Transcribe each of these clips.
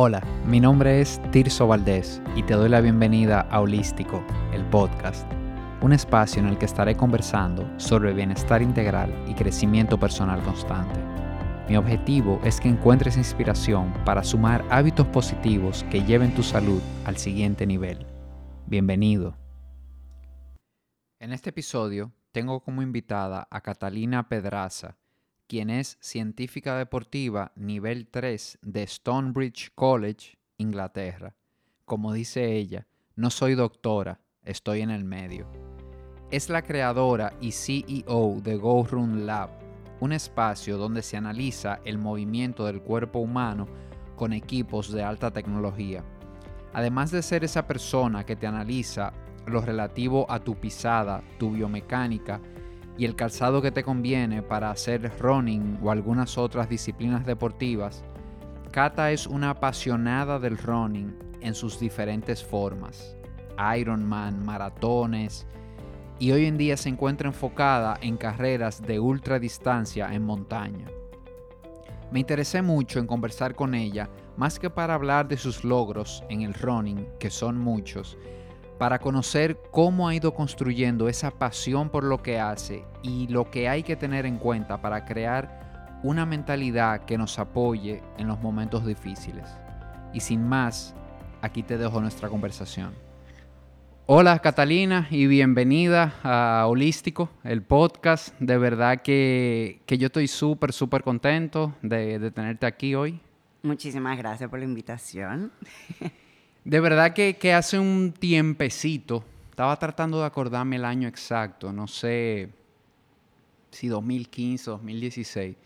Hola, mi nombre es Tirso Valdés y te doy la bienvenida a Holístico, el podcast, un espacio en el que estaré conversando sobre bienestar integral y crecimiento personal constante. Mi objetivo es que encuentres inspiración para sumar hábitos positivos que lleven tu salud al siguiente nivel. Bienvenido. En este episodio tengo como invitada a Catalina Pedraza, quien es científica deportiva nivel 3 de Stonebridge College, Inglaterra. Como dice ella, no soy doctora, estoy en el medio. Es la creadora y CEO de Go Run Lab, un espacio donde se analiza el movimiento del cuerpo humano con equipos de alta tecnología. Además de ser esa persona que te analiza lo relativo a tu pisada, tu biomecánica y el calzado que te conviene para hacer running o algunas otras disciplinas deportivas, Kata es una apasionada del running en sus diferentes formas. Ironman, maratones, y hoy en día se encuentra enfocada en carreras de ultra distancia en montaña. Me interesé mucho en conversar con ella, más que para hablar de sus logros en el running, que son muchos, para conocer cómo ha ido construyendo esa pasión por lo que hace y lo que hay que tener en cuenta para crear una mentalidad que nos apoye en los momentos difíciles. Y sin más, aquí te dejo nuestra conversación. Hola Catalina y bienvenida a Holístico, el podcast. De verdad que, yo estoy súper, súper contento de tenerte aquí hoy. Muchísimas gracias por la invitación. De verdad que, hace un tiempecito, estaba tratando de acordarme el año exacto, no sé si 2015, 2016,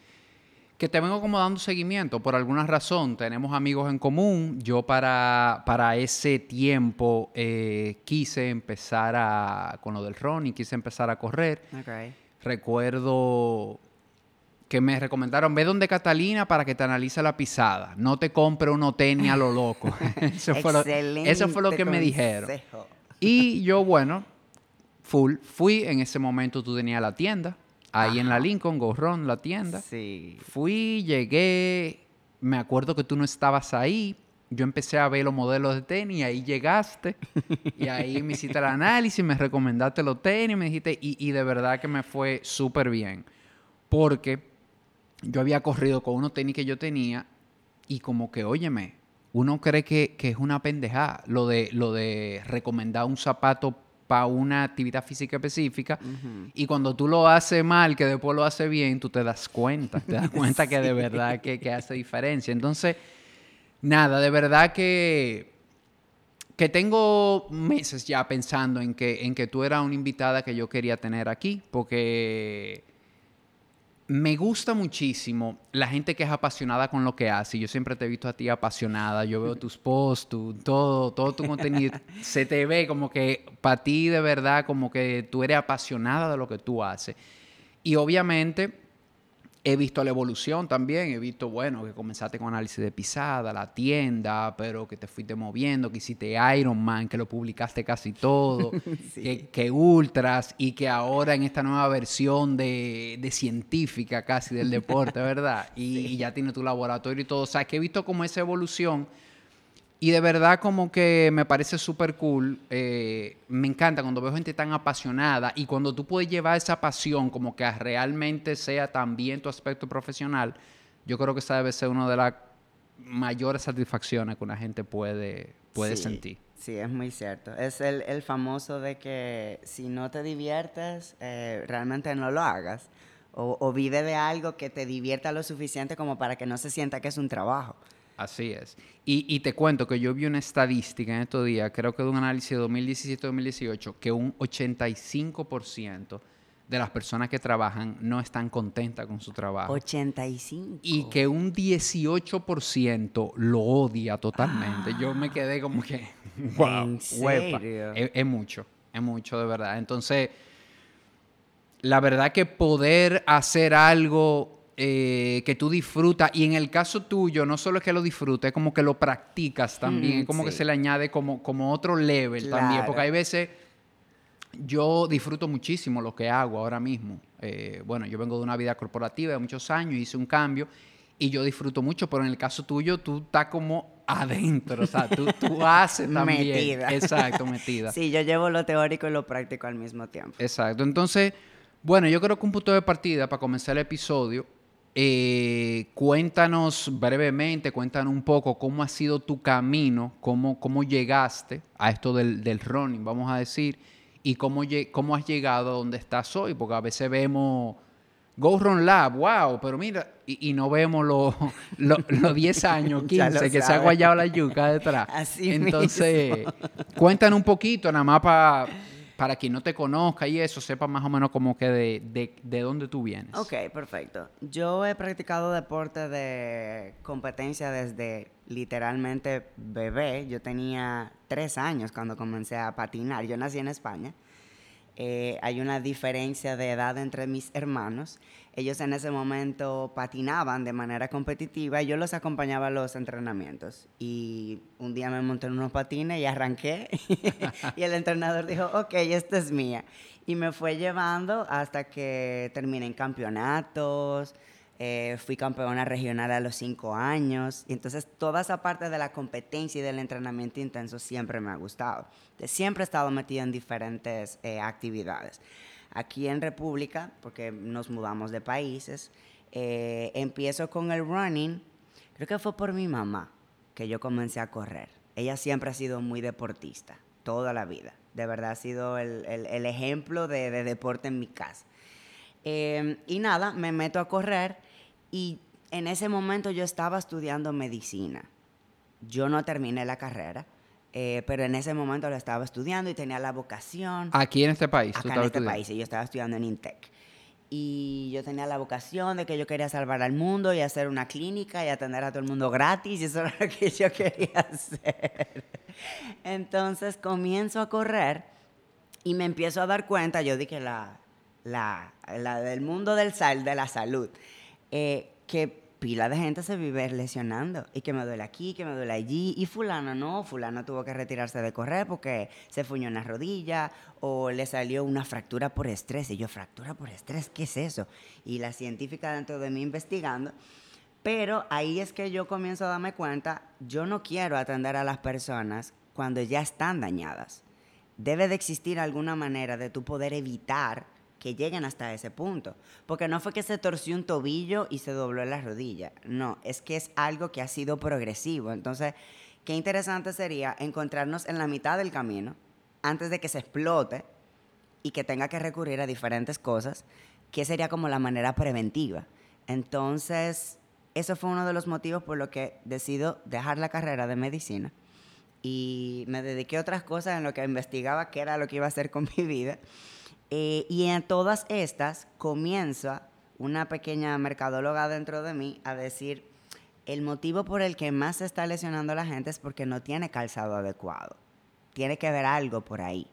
que te vengo como dando seguimiento por alguna razón. Tenemos amigos en común. Yo para, para ese tiempo eh, quise empezar a, con lo del running, quise empezar a correr. Recuerdo que me recomendaron, ve donde Catalina para que te analice la pisada. No te compre un tenis a lo loco. eso, fue lo, eso, fue lo, que me dijeron. Y yo, bueno, full, fui, en ese momento tú tenías la tienda, ahí en la Lincoln, Gorrón, la tienda. Sí. Fui, llegué, me acuerdo que tú no estabas ahí. Yo empecé a ver los modelos de tenis, y ahí llegaste, y ahí me hiciste el análisis, me recomendaste los tenis, me dijiste, y, y de verdad que me fue súper bien. Porque yo había corrido con unos tenis que yo tenía y como que, óyeme, uno cree que, es una pendejada lo de, lo de recomendar un zapato para una actividad física específica y cuando tú lo haces mal, que después lo haces bien, tú te das cuenta, te das cuenta que de verdad que, hace diferencia. Entonces, nada, de verdad que, que tengo meses ya pensando en que, en que tú eras una invitada que yo quería tener aquí, porque me gusta muchísimo la gente que es apasionada con lo que hace. Yo siempre te he visto a ti apasionada. Yo veo tus posts, todo, todo tu contenido. se te ve como que para ti de verdad, como que tú eres apasionada de lo que tú haces. Y obviamente He visto la evolución también, he visto, bueno, que comenzaste con análisis de pisada, la tienda, pero que te fuiste moviendo, que hiciste Iron Man, que lo publicaste casi todo, que, ultras y que ahora en esta nueva versión de, científica casi del deporte, ¿verdad? Y, y, ya tiene tu laboratorio y todo. O sea, que he visto como esa evolución y de verdad como que me parece súper cool. Eh, me encanta cuando veo gente tan apasionada y cuando tú puedes llevar esa pasión como que realmente sea también tu aspecto profesional, yo creo que esa debe ser una de las mayores satisfacciones que una gente puede, puede sentir. Sí, es muy cierto. Es el, famoso de que si no te diviertes, eh, realmente no lo hagas. O, o vive de algo que te divierta lo suficiente como para que no se sienta que es un trabajo. Así es. Y, te cuento que yo vi una estadística en estos días, creo que de un análisis de 2017-2018, que un 85% de las personas que trabajan no están contentas con su trabajo. 85. Y que un 18% lo odia totalmente. Yo me quedé como que, wow, Es, es mucho, es mucho de verdad. Entonces, la verdad que poder hacer algo eh, que tú disfrutas. Y en el caso tuyo, no solo es que lo disfrutes, es como que lo practicas también. es como que se le añade como, como otro level también. Porque hay veces, yo disfruto muchísimo lo que hago ahora mismo. Eh, bueno, yo vengo de una vida corporativa de muchos años, hice un cambio. y yo disfruto mucho, pero en el caso tuyo tú estás como adentro, o sea, tú, tú haces también. Metida. Exacto, metida. Sí, yo llevo lo teórico y lo práctico al mismo tiempo. Exacto. Entonces, bueno, yo creo que un punto de partida para comenzar el episodio, eh, cuéntanos brevemente, cuéntanos un poco cómo ha sido tu camino, cómo, cómo llegaste a esto del, del running, vamos a decir, y cómo, cómo has llegado a donde estás hoy, porque a veces vemos Go Run Lab, wow, pero mira, y, y no vemos los los los 10 años, Ya lo 15, que se ha guayado la yuca detrás. Así Entonces, cuéntanos un poquito, nada más pa- para quien no te conozca y eso, sepa más o menos como que de, de, de dónde tú vienes. Ok, perfecto. Yo he practicado deporte de competencia desde literalmente bebé. Yo tenía tres años cuando comencé a patinar. Yo nací en España. Eh, hay una diferencia de edad entre mis hermanos. Ellos en ese momento patinaban de manera competitiva y yo los acompañaba a los entrenamientos. Y un día me monté en unos patines y arranqué. y el entrenador dijo, ok, esta es mía. Y me fue llevando hasta que terminé en campeonatos. Eh, fui campeona regional a los cinco años. Y entonces toda esa parte de la competencia y del entrenamiento intenso siempre me ha gustado. Siempre he estado metida en diferentes eh, actividades. Aquí en República, porque nos mudamos de países, eh, empiezo con el running. Creo que fue por mi mamá que yo comencé a correr. Ella siempre ha sido muy deportista, toda la vida. De verdad ha sido el, el- el ejemplo de, de deporte en mi casa. Eh, y nada, me meto a correr y en ese momento yo estaba estudiando medicina. Yo no terminé la carrera, eh, pero en ese momento lo estaba estudiando y tenía la vocación Aquí en este país. acá en este estudiando. país y yo estaba estudiando en Intec. Y yo tenía la vocación de que yo quería salvar al mundo y hacer una clínica y atender a todo el mundo gratis y eso era lo que yo quería hacer. Entonces comienzo a correr y me empiezo a dar cuenta, yo dije la, la, la del mundo del sal, de la salud, eh, que pila de gente se vive lesionando y que me duele aquí, que me duele allí y fulano no, fulano tuvo que retirarse de correr porque se fuñó una rodilla o le salió una fractura por estrés y yo fractura por estrés, ¿qué es eso? Y la científica dentro de mí investigando, pero ahí es que yo comienzo a darme cuenta, yo no quiero atender a las personas cuando ya están dañadas. Debe de existir alguna manera de tú poder evitar que lleguen hasta ese punto. Porque no fue que se torció un tobillo y se dobló la rodilla. No, es que es algo que ha sido progresivo. Entonces, qué interesante sería encontrarnos en la mitad del camino, antes de que se explote y que tenga que recurrir a diferentes cosas, que sería como la manera preventiva. Entonces, eso fue uno de los motivos por los que decido dejar la carrera de medicina y me dediqué a otras cosas en lo que investigaba qué era lo que iba a hacer con mi vida. Eh, y en todas estas comienza una pequeña mercadóloga dentro de mí a decir, el motivo por el que más se está lesionando la gente es porque no tiene calzado adecuado. Tiene que haber algo por ahí.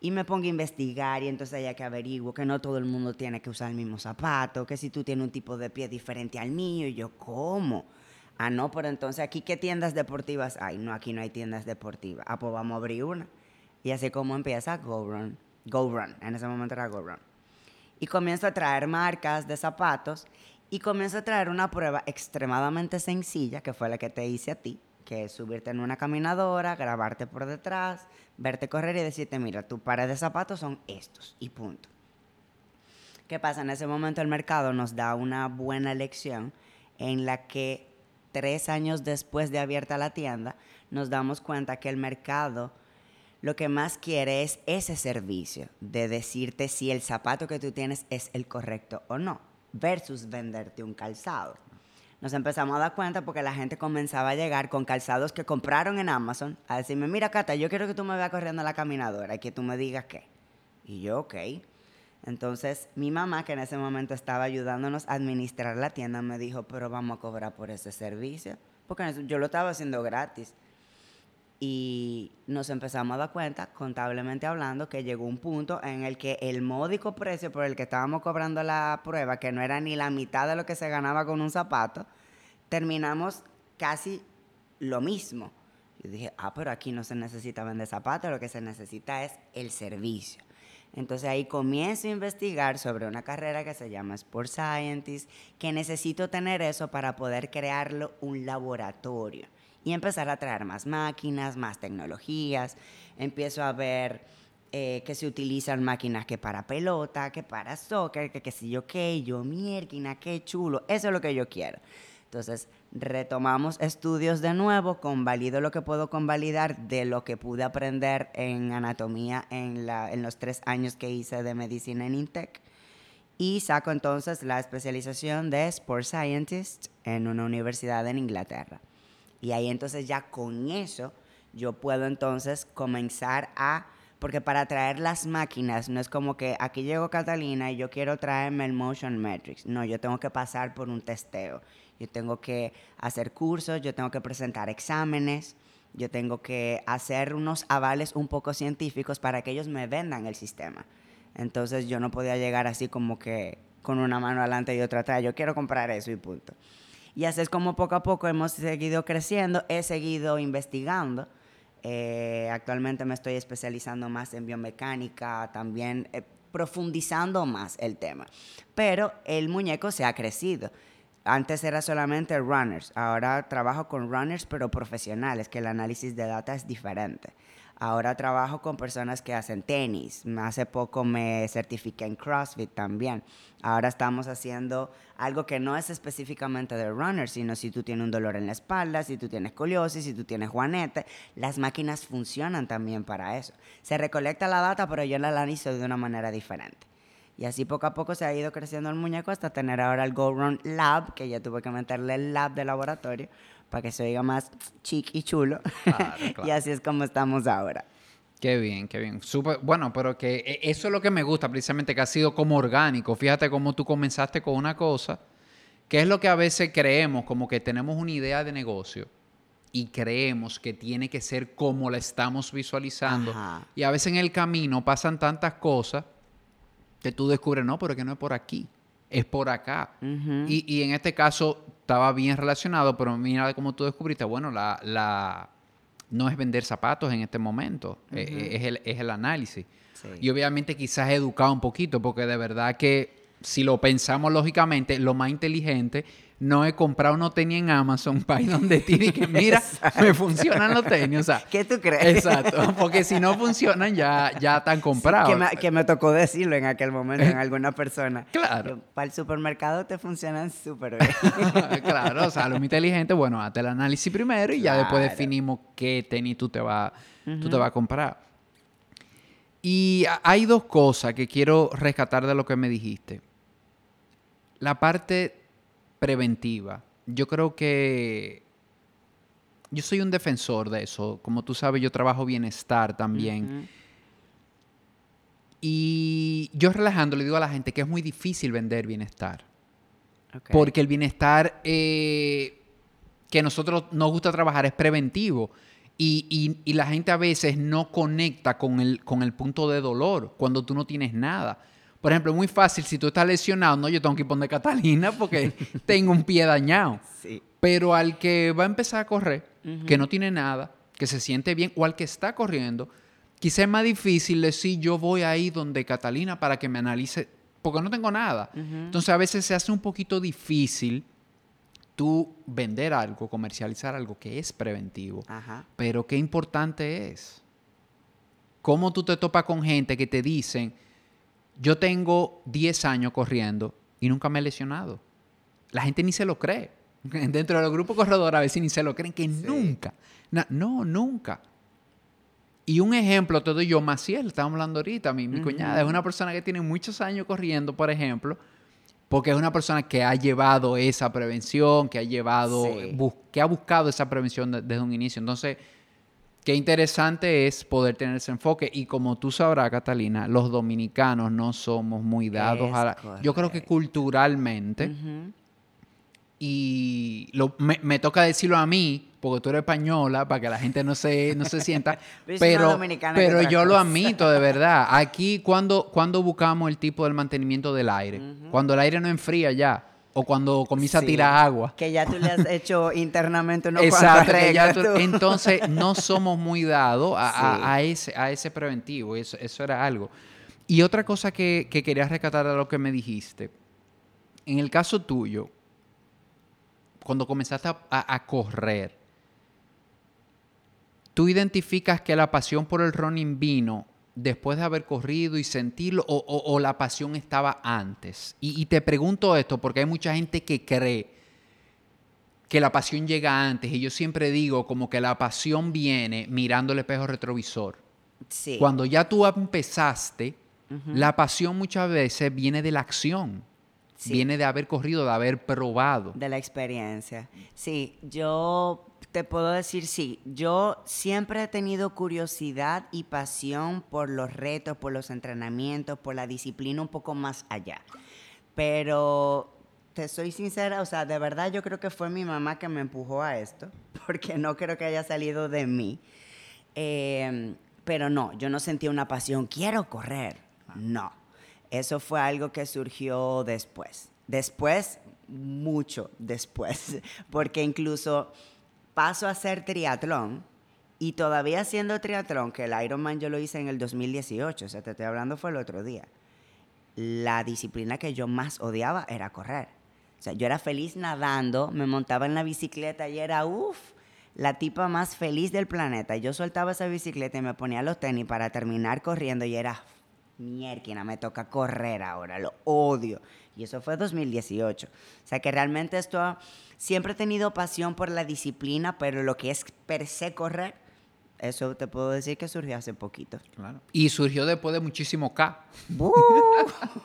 Y me pongo a investigar y entonces ya que averiguo que no todo el mundo tiene que usar el mismo zapato, que si tú tienes un tipo de pie diferente al mío, y yo, ¿cómo? Ah, no, pero entonces aquí qué tiendas deportivas hay. No, aquí no hay tiendas deportivas. Ah, pues vamos a abrir una. Y así como empieza Go Run. Go Run. En ese momento era Go Run. Y comienzo a traer marcas de zapatos y comienzo a traer una prueba extremadamente sencilla, que fue la que te hice a ti, que subirte en una caminadora, grabarte por detrás, verte correr y decirte, mira, tu pares de zapatos son estos y punto. ¿Qué pasa? En ese momento el mercado nos da una buena lección en la que tres años después de abierta la tienda, nos damos cuenta que el mercado lo que más quiere es ese servicio de decirte si el zapato que tú tienes es el correcto o no, versus venderte un calzado. Nos empezamos a dar cuenta porque la gente comenzaba a llegar con calzados que compraron en Amazon a decirme, mira Cata, yo quiero que tú me veas corriendo a la caminadora y que tú me digas qué. Y yo, ok. Entonces, mi mamá, que en ese momento estaba ayudándonos a administrar la tienda, me dijo, pero vamos a cobrar por ese servicio. Porque yo lo estaba haciendo gratis. Y nos empezamos a dar cuenta, contablemente hablando, que llegó un punto en el que el módico precio por el que estábamos cobrando la prueba, que no era ni la mitad de lo que se ganaba con un zapato, terminamos casi lo mismo. Yo dije, ah, pero aquí no se necesita vender zapatos, lo que se necesita es el servicio. Entonces ahí comienzo a investigar sobre una carrera que se llama Sport Scientist, que necesito tener eso para poder crearlo un laboratorio y empezar a traer más máquinas, más tecnologías. Empiezo a ver eh, que se utilizan máquinas que para pelota, que para soccer, que qué sé yo qué, yo mierda, qué chulo. Eso es lo que yo quiero. Entonces, retomamos estudios de nuevo, convalido lo que puedo convalidar de lo que pude aprender en anatomía en, los tres años que hice de medicina en INTEC. Y saco entonces la especialización de Sport Scientist en una universidad en Inglaterra. Y ahí entonces ya con eso yo puedo entonces comenzar a porque para traer las máquinas no es como que aquí llegó Catalina y yo quiero traerme el Motion Metrics. No, yo tengo que pasar por un testeo yo tengo que hacer cursos, yo tengo que presentar exámenes, yo tengo que hacer unos avales un poco científicos para que ellos me vendan el sistema. Entonces yo no podía llegar así como que con una mano adelante y otra atrás, yo quiero comprar eso y punto. Y así es como poco a poco hemos seguido creciendo, he seguido investigando. Eh, actualmente me estoy especializando más en biomecánica, también eh, profundizando más el tema. Pero el muñeco se ha crecido. Antes era solamente runners, ahora trabajo con runners pero profesionales, que el análisis de data es diferente. Ahora trabajo con personas que hacen tenis. Hace poco me certifiqué en CrossFit también. Ahora estamos haciendo algo que no es específicamente de runners, sino si tú tienes un dolor en la espalda, si tú tienes escoliosis, si tú tienes juanete, las máquinas funcionan también para eso. Se recolecta la data, pero yo la analizo de una manera diferente. Y así poco a poco se ha ido creciendo el muñeco hasta tener ahora el Go Run Lab, que ya tuve que meterle el lab de laboratorio para que se oiga más chic y chulo. y así es como estamos ahora. Qué bien, qué bien. Super, bueno, pero que e, eso es lo que me gusta precisamente, que ha sido como orgánico. Fíjate cómo tú comenzaste con una cosa, que es lo que a veces creemos, como que tenemos una idea de negocio y creemos que tiene que ser como la estamos visualizando. Y a veces en el camino pasan tantas cosas que tú descubres, no, pero que no es por aquí, es por acá. y, en este caso estaba bien relacionado, pero mira cómo tú descubriste, bueno, la, la no es vender zapatos en este momento, e, e, es, el, es, el, análisis. Y obviamente quizás educado un poquito, porque de verdad que si lo pensamos lógicamente, lo más inteligente no he comprado unos tenis en Amazon ir donde ti que mira, me funcionan los tenis. O sea, ¿Qué tú crees? Exacto, porque si no funcionan ya, ya están comprados. que, me, tocó decirlo en aquel momento en alguna persona. Claro. para el supermercado te funcionan súper bien. claro, o sea, lo inteligente, bueno, hazte el análisis primero y ya después definimos qué tenis tú te vas tú te vas a comprar. Y hay dos cosas que quiero rescatar de lo que me dijiste. La parte preventiva. Yo creo que yo soy un defensor de eso. Como tú sabes, yo trabajo bienestar también. Y yo relajando le digo a la gente que es muy difícil vender bienestar. Porque el bienestar eh, que nosotros nos gusta trabajar es preventivo. Y, y, la gente a veces no conecta con el, con el punto de dolor cuando tú no tienes nada. Por ejemplo, es muy fácil, si tú estás lesionado, no, yo tengo que poner Catalina porque tengo un pie dañado. Pero al que va a empezar a correr, que no tiene nada, que se siente bien, o al que está corriendo, quizá es más difícil decir yo voy ahí donde Catalina para que me analice, porque no tengo nada. Entonces a veces se hace un poquito difícil tú vender algo, comercializar algo que es preventivo. Pero qué importante es. ¿Cómo tú te topas con gente que te dicen, yo tengo 10 años corriendo y nunca me he lesionado. La gente ni se lo cree. Dentro de los grupos corredores a veces ni se lo creen que nunca. No, nunca. Y un ejemplo te doy yo, Maciel, estamos hablando ahorita, mi, mi cuñada, es una persona que tiene muchos años corriendo, por ejemplo, porque es una persona que ha llevado esa prevención, que ha llevado, que ha buscado esa prevención desde un inicio. Entonces, Qué interesante es poder tener ese enfoque. Y como tú sabrás, Catalina, los dominicanos no somos muy dados a la... Yo creo que culturalmente, y me, toca decirlo a mí, porque tú eres española, para que la gente no se, no se sienta, pero, pero yo lo admito de verdad. Aquí, cuando, cuando buscamos el tipo del mantenimiento del aire? Cuando el aire no enfría ya o cuando comienza a tirar agua. Que ya tú le has hecho internamente unos Exacto, entonces no somos muy dados a, ese, a ese preventivo, eso, eso era algo. Y otra cosa que, que quería rescatar de lo que me dijiste, en el caso tuyo, cuando comenzaste a, a correr, tú identificas que la pasión por el running vino después de haber corrido y sentirlo o, la pasión estaba antes? Y, te pregunto esto porque hay mucha gente que cree que la pasión llega antes y yo siempre digo como que la pasión viene mirando el espejo retrovisor. Sí. Cuando ya tú empezaste, la pasión muchas veces viene de la acción. Viene de haber corrido, de haber probado. De la experiencia. Sí, yo te puedo decir, sí, yo siempre he tenido curiosidad y pasión por los retos, por los entrenamientos, por la disciplina un poco más allá. Pero te soy sincera, o sea, de verdad yo creo que fue mi mamá que me empujó a esto, porque no creo que haya salido de mí. Em, pero no, yo no sentía una pasión, quiero correr. No, eso fue algo que surgió después. Después, mucho después, porque incluso paso a hacer triatlón y todavía haciendo triatlón, que el Ironman yo lo hice en el 2018, o sea, te estoy hablando fue el otro día. La disciplina que yo más odiaba era correr. O sea, yo era feliz nadando, me montaba en la bicicleta y era, uff, la tipa más feliz del planeta. Yo soltaba esa bicicleta y me ponía los tenis para terminar corriendo y era, mierda, me toca correr ahora, lo odio. Y eso fue 2018. O sea que realmente esto siempre he tenido pasión por la disciplina, pero lo que es per se correr, eso te puedo decir que surgió hace poquito. Claro. Y surgió después de muchísimo K. Uh,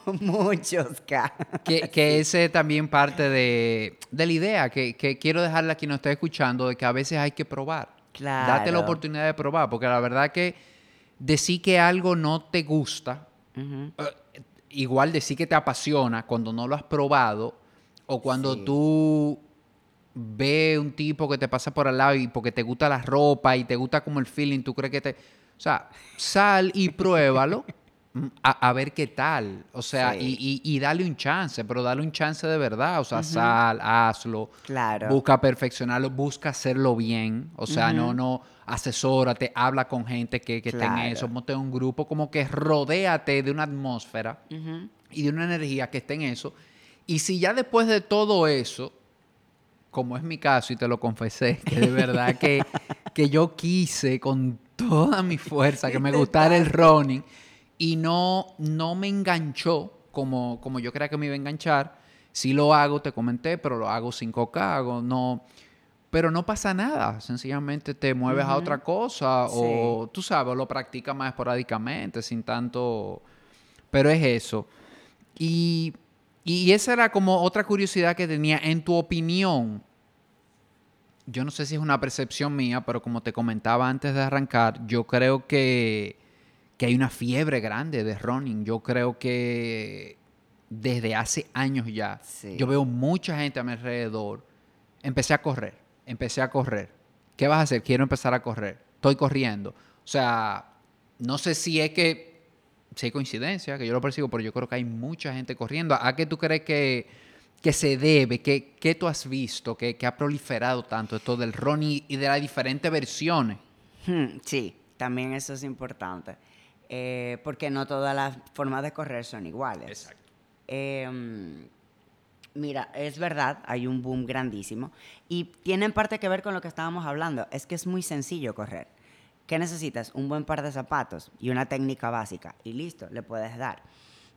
muchos K. Que, que ese también parte de, la idea, que, quiero dejarle a quien nos está escuchando, de que a veces hay que probar. Claro. Date la oportunidad de probar, porque la verdad que decir que algo no te gusta, igual decir que te apasiona cuando no lo has probado o cuando tú ves un tipo que te pasa por al lado y porque te gusta la ropa y te gusta como el feeling, tú crees que te... O sea, sal y pruébalo a, ver qué tal. O sea, y, dale un chance, pero dale un chance de verdad. O sea, sal, hazlo. Claro. Busca perfeccionarlo, busca hacerlo bien. O sea, no, no, asesórate, habla con gente que, que esté en eso, monte un grupo, como que rodéate de una atmósfera y de una energía que esté en eso. Y si ya después de todo eso, como es mi caso y te lo confesé, que de verdad que, que yo quise con toda mi fuerza que me gustara el running y no, no me enganchó como, como yo creía que me iba a enganchar. Sí lo hago, te comenté, pero lo hago sin coca, hago, no... Pero no pasa nada, sencillamente te mueves a otra cosa o tú sabes, lo practicas más esporádicamente, sin tanto... Pero es eso. Y, y esa era como otra curiosidad que tenía. En tu opinión, yo no sé si es una percepción mía, pero como te comentaba antes de arrancar, yo creo que que hay una fiebre grande de running. Yo creo que desde hace años ya, yo veo mucha gente a mi alrededor. Empecé a correr, empecé a correr. ¿Qué vas a hacer? Quiero empezar a correr. Estoy corriendo. O sea, no sé si es que, si hay coincidencia, que yo lo percibo, pero yo creo que hay mucha gente corriendo. ¿A qué tú crees que, que se debe? ¿Qué, qué tú has visto que, ha proliferado tanto esto del running y de las diferentes versiones? Hmm, sí, también eso es importante. Eh, porque no todas las formas de correr son iguales. Exacto. Em, mira, es verdad, hay un boom grandísimo y tiene en parte que ver con lo que estábamos hablando, es que es muy sencillo correr. ¿Qué necesitas? Un buen par de zapatos y una técnica básica y listo, le puedes dar.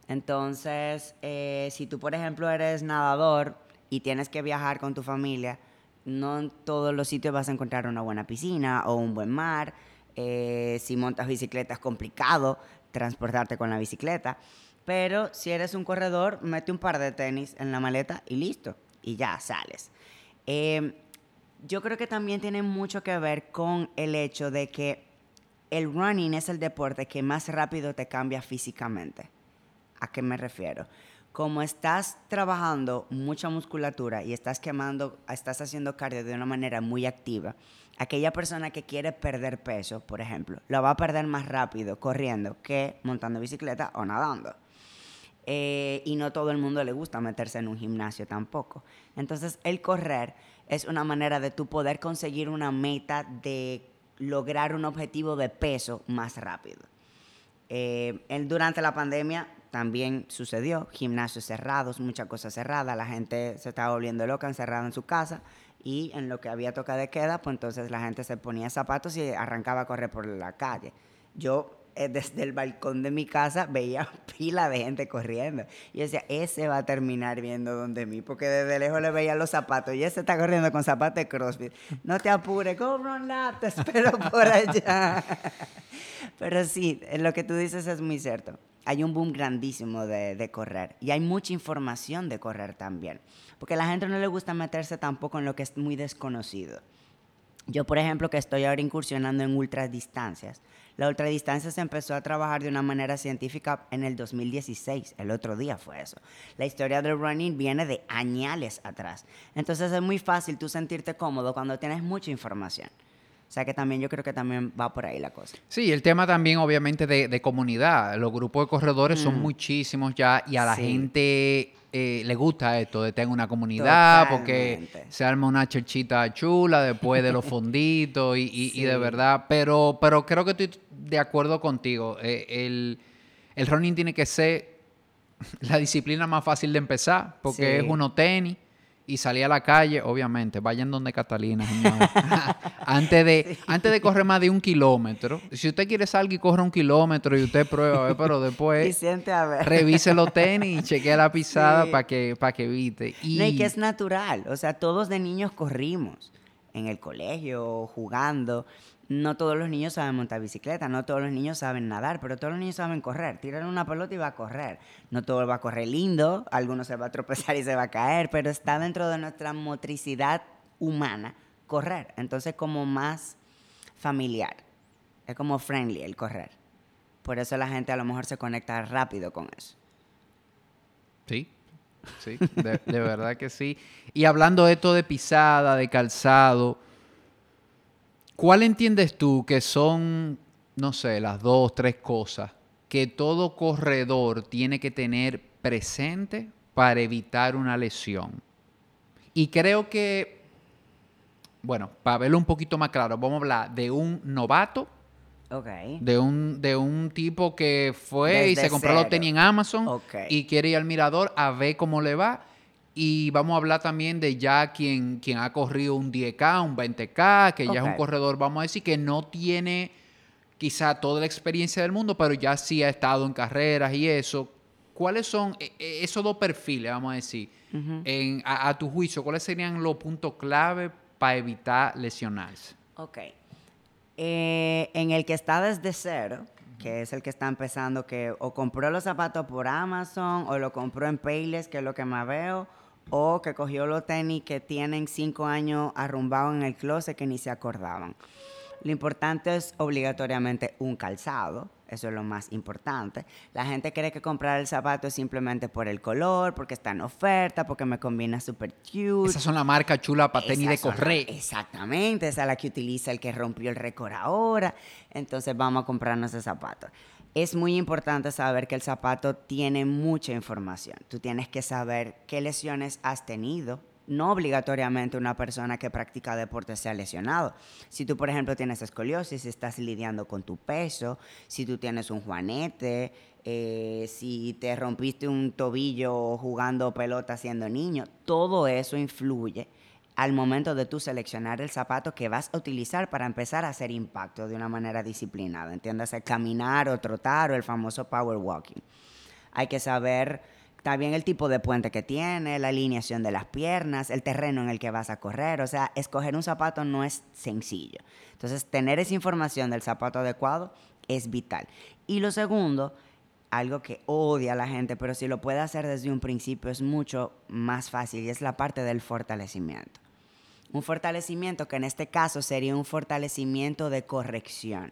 Entonces, eh, si tú, por ejemplo, eres nadador y tienes que viajar con tu familia, no en todos los sitios vas a encontrar una buena piscina o un buen mar. Eh, si montas bicicleta es complicado transportarte con la bicicleta. Pero si eres un corredor, mete un par de tenis en la maleta y listo. Y ya sales. Eh, yo creo que también tiene mucho que ver con el hecho de que el running es el deporte que más rápido te cambia físicamente. ¿A qué me refiero? Como estás trabajando mucha musculatura y estás quemando, estás haciendo cardio de una manera muy activa, aquella persona que quiere perder peso, por ejemplo, lo va a perder más rápido corriendo que montando bicicleta o nadando. Eh, y no todo el mundo le gusta meterse en un gimnasio tampoco. Entonces, el correr es una manera de tú poder conseguir una meta de lograr un objetivo de peso más rápido. Eh, durante la pandemia también sucedió, gimnasios cerrados, muchas cosas cerradas, la gente se estaba volviendo loca, encerrada en su casa y en lo que había toca de queda, pues entonces la gente se ponía zapatos y arrancaba a correr por la calle. Yo desde el balcón de mi casa veía pila de gente corriendo. Y yo decía, ese va a terminar viendo donde mí, porque desde lejos le veía los zapatos y ese está corriendo con zapatos de CrossFit. No te apures, cobra un lap, te por allá. Pero sí, lo que tú dices es muy cierto. Hay un boom grandísimo de, correr y hay mucha información de correr también, porque a la gente no le gusta meterse tampoco en lo que es muy desconocido. Yo, por ejemplo, que estoy ahora incursionando en ultradistancias, la ultradistancia se empezó a trabajar de una manera científica en el 2016, el otro día fue eso. La historia del running viene de añales atrás. Entonces es muy fácil tú sentirte cómodo cuando tienes mucha información. O sea que también yo creo que también va por ahí la cosa. Sí, el tema también obviamente de, comunidad. Los grupos de corredores son mm. muchísimos ya y a la gente eh, le gusta esto de tener una comunidad porque se arma una cherchita chula después de los fonditos y, de verdad, pero, pero creo que estoy de acuerdo contigo. Eh, el, el running tiene que ser la disciplina más fácil de empezar porque es uno tenis y salí a la calle, obviamente, vayan donde Catalina, antes, de, antes de correr más de un kilómetro. Si usted quiere salir y corre un kilómetro y usted prueba, pero después revise los tenis y chequee la pisada para que, para que evite. Y... y que es natural, o sea, todos de niños corrimos en el colegio, jugando no todos los niños saben montar bicicleta, no todos los niños saben nadar, pero todos los niños saben correr. Tiran una pelota y va a correr. No todo va a correr lindo, algunos se va a tropezar y se va a caer, pero está dentro de nuestra motricidad humana correr. Entonces, como más familiar, es como friendly el correr. Por eso la gente a lo mejor se conecta rápido con eso. Sí, sí, de, de verdad que sí. Y hablando de esto de pisada, de calzado, ¿Cuál entiendes tú que son, no sé, las dos, tres cosas que todo corredor tiene que tener presente para evitar una lesión? Y creo que, bueno, para verlo un poquito más claro, vamos a hablar de un novato. Okay. De, un, de un tipo que fue y se compró los tenis en Amazon y quiere ir al mirador a ver cómo le va y vamos a hablar también de ya quien, quien ha corrido un 10K, un 20K, que ya es un corredor, vamos a decir, que no tiene quizá toda la experiencia del mundo, pero ya sí ha estado en carreras y eso. ¿Cuáles son e, e, esos dos perfiles, vamos a decir, en, a, tu juicio? ¿Cuáles serían los puntos clave para evitar lesionarse? Ok. Eh, en el que está desde cero, que es el que está empezando, que o compró los zapatos por Amazon o lo compró en Payless, que es lo que más veo, o que cogió los tenis que tienen cinco años arrumbados en el closet que ni se acordaban. Lo importante es obligatoriamente un calzado, eso es lo más importante. La gente cree que comprar el zapato es simplemente por el color, porque está en oferta, porque me combina súper cute. Esas son la marca chula para tenis de correr. exactamente, esa es la que utiliza el que rompió el récord ahora. Entonces vamos a comprarnos ese zapato es muy importante saber que el zapato tiene mucha información. Tú tienes que saber qué lesiones has tenido. No obligatoriamente una persona que practica deporte sea lesionado. Si tú, por ejemplo, tienes escoliosis, estás lidiando con tu peso, si tú tienes un juanete, eh, si te rompiste un tobillo jugando pelota siendo niño, todo eso influye al momento de tú seleccionar el zapato que vas a utilizar para empezar a hacer impacto de una manera disciplinada. Entiéndase, caminar o trotar o el famoso power walking. Hay que saber también el tipo de puente que tiene, la alineación de las piernas, el terreno en el que vas a correr. O sea, escoger un zapato no es sencillo. Entonces, tener esa información del zapato adecuado es vital. Y lo segundo, algo que odia la gente, pero si lo puede hacer desde un principio es mucho más fácil y es la parte del fortalecimiento. Un fortalecimiento que en este caso sería un fortalecimiento de corrección.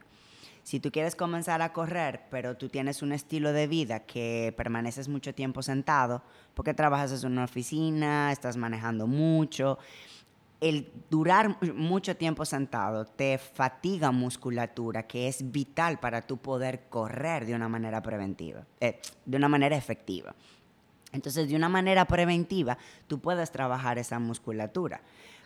Si tú quieres comenzar a correr, pero tú tienes un estilo de vida que permaneces mucho tiempo sentado, porque trabajas en una oficina, estás manejando mucho, el durar mucho tiempo sentado te fatiga musculatura que es vital para tú poder correr de una manera preventiva, eh, de una manera efectiva. Entonces, de una manera preventiva, tú puedes trabajar esa musculatura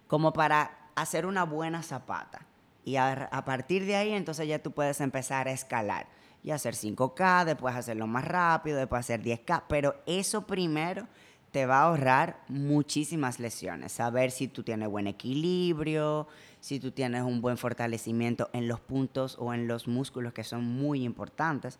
como para hacer una buena zapata. Y a, partir de ahí, entonces ya tú puedes empezar a escalar. y hacer 5K, después hacerlo más rápido, después hacer 10K, pero eso primero te va a ahorrar muchísimas lesiones. Saber si tú tienes buen equilibrio, si tú tienes un buen fortalecimiento en los puntos o en los músculos que son muy importantes.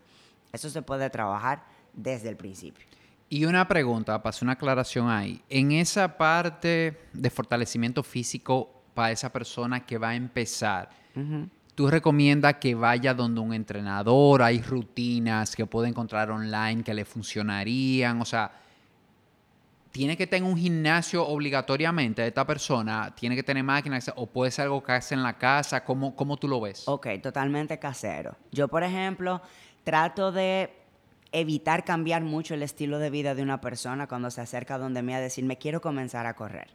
Eso se puede trabajar desde el principio. Y una pregunta, para hacer una aclaración ahí. En esa parte de fortalecimiento físico para esa persona que va a empezar, ¿tú recomiendas que vaya donde un entrenador? ¿Hay rutinas que puede encontrar online que le funcionarían? O sea, ¿tiene que tener un gimnasio obligatoriamente esta persona? ¿Tiene que tener máquinas? ¿O puede ser algo que hace en la casa? ¿Cómo, cómo tú lo ves? Ok, totalmente casero. Yo, por ejemplo, trato de evitar cambiar mucho el estilo de vida de una persona cuando se acerca donde mí a decirme quiero comenzar a correr.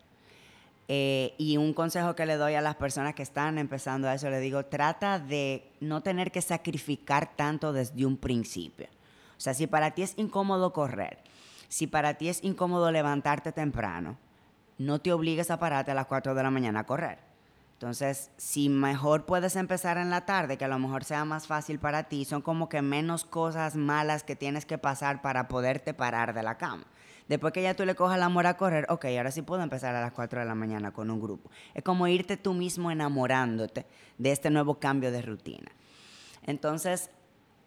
Eh, y un consejo que le doy a las personas que están empezando a eso, le digo, trata de no tener que sacrificar tanto desde un principio. O sea, si para ti es incómodo correr, si para ti es incómodo levantarte temprano, no te obligues a pararte a las 4 de la mañana a correr entonces, si mejor puedes empezar en la tarde, que a lo mejor sea más fácil para ti, son como que menos cosas malas que tienes que pasar para poderte parar de la cama. Después que ya tú le cojas el amor a correr, ok, ahora sí puedo empezar a las 4 de la mañana con un grupo. Es como irte tú mismo enamorándote de este nuevo cambio de rutina. Entonces,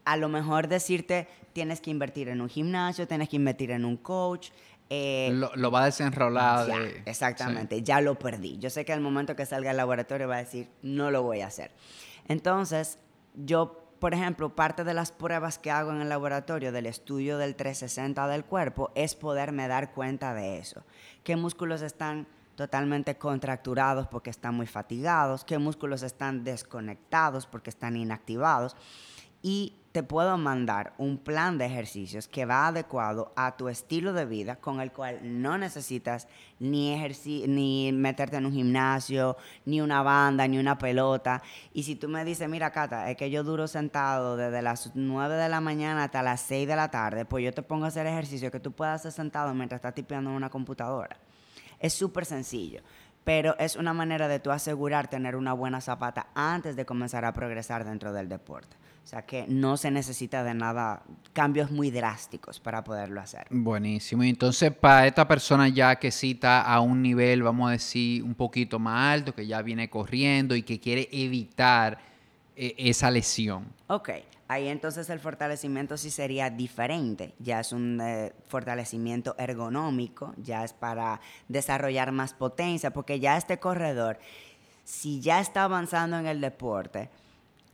a lo mejor decirte, tienes que invertir en un gimnasio, tienes que invertir en un coach, eh, lo, va a desenrolar. exactamente, ya lo perdí. Yo sé que al momento que salga al laboratorio va a decir, no lo voy a hacer. Entonces, yo, por ejemplo, parte de las pruebas que hago en el laboratorio del estudio del 360 del cuerpo es poderme dar cuenta de eso. ¿Qué músculos están totalmente contracturados porque están muy fatigados? ¿Qué músculos están desconectados porque están inactivados? Y te puedo mandar un plan de ejercicios que va adecuado a tu estilo de vida, con el cual no necesitas ni, ni meterte en un gimnasio, ni una banda, ni una pelota. Y si tú me dices, mira, Cata, es que yo duro sentado desde las 9 de la mañana hasta las 6 de la tarde, pues yo te pongo a hacer ejercicio que tú puedas hacer sentado mientras estás tipeando en una computadora. Es súper sencillo pero es una manera de tú asegurar tener una buena zapata antes de comenzar a progresar dentro del deporte. O sea que no se necesita de nada, cambios muy drásticos para poderlo hacer. Buenísimo. Y entonces, para esta persona ya que cita a un nivel, vamos a decir, un poquito más alto, que ya viene corriendo y que quiere evitar eh, esa lesión. Ok, ahí entonces el fortalecimiento sí sería diferente. Ya es un eh, fortalecimiento ergonómico, ya es para desarrollar más potencia, porque ya este corredor, si ya está avanzando en el deporte,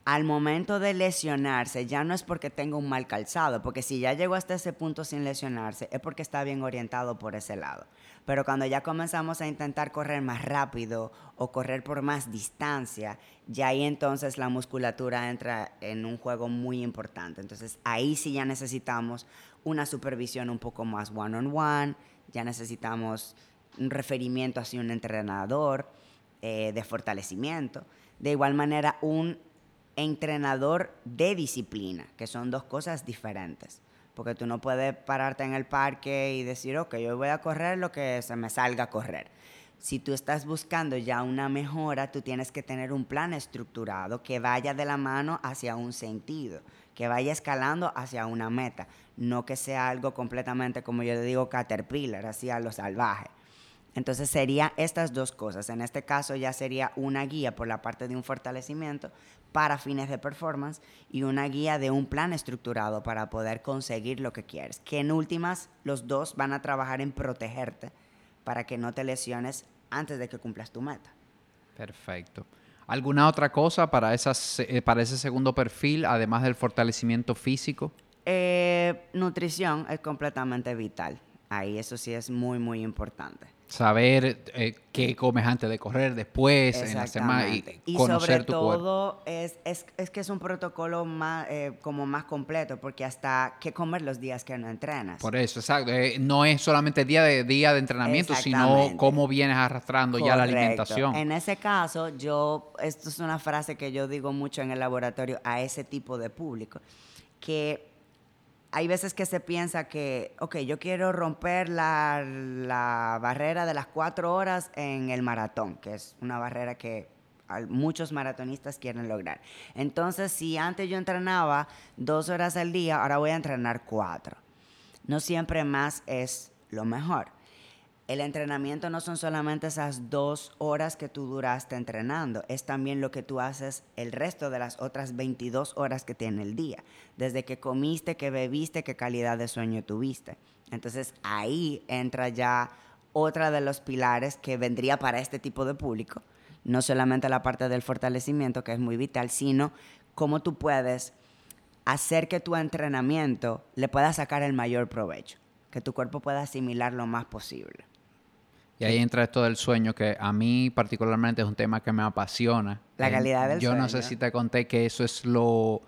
al momento de lesionarse ya no es porque tenga un mal calzado, porque si ya llegó hasta ese punto sin lesionarse es porque está bien orientado por ese lado. Pero cuando ya comenzamos a intentar correr más rápido o correr por más distancia, ya ahí entonces la musculatura entra en un juego muy importante. Entonces ahí sí ya necesitamos una supervisión un poco más one-on-one, ya necesitamos un referimiento hacia un entrenador eh, de fortalecimiento. De igual manera, un entrenador de disciplina, que son dos cosas diferentes. Porque tú no puedes pararte en el parque y decir, ok, yo voy a correr lo que se me salga a correr. Si tú estás buscando ya una mejora, tú tienes que tener un plan estructurado que vaya de la mano hacia un sentido, que vaya escalando hacia una meta, no que sea algo completamente, como yo le digo, caterpillar, así a lo salvaje. Entonces serían estas dos cosas. En este caso ya sería una guía por la parte de un fortalecimiento para fines de performance y una guía de un plan estructurado para poder conseguir lo que quieres. Que en últimas los dos van a trabajar en protegerte para que no te lesiones antes de que cumplas tu meta. Perfecto. ¿Alguna otra cosa para, esas, eh, para ese segundo perfil, además del fortalecimiento físico? Eh, nutrición es completamente vital. Ahí eso sí es muy, muy importante saber eh, qué comes antes de correr, después, en la semana y, y sobre todo Es, es, es, que es un protocolo más, eh, como más completo porque hasta qué comer los días que no entrenas. Por eso, exacto. Eh, no es solamente día de día de entrenamiento, sino cómo vienes arrastrando ya la alimentación. En ese caso, yo, esto es una frase que yo digo mucho en el laboratorio a ese tipo de público, que hay veces que se piensa que, ok, yo quiero romper la, barrera de las cuatro horas en el maratón, que es una barrera que muchos maratonistas quieren lograr. Entonces, si antes yo entrenaba dos horas al día, ahora voy a entrenar cuatro. No siempre más es lo mejor. El entrenamiento no son solamente esas dos horas que tú duraste entrenando, es también lo que tú haces el resto de las otras 22 horas que tiene el día, desde que comiste, que bebiste, qué calidad de sueño tuviste. Entonces ahí entra ya otra de los pilares que vendría para este tipo de público, no solamente la parte del fortalecimiento, que es muy vital, sino cómo tú puedes hacer que tu entrenamiento le pueda sacar el mayor provecho, que tu cuerpo pueda asimilar lo más posible. Y ahí entra esto del sueño, que a mí particularmente es un tema que me apasiona. La calidad del sueño. Yo no sé si te conté que eso es lo...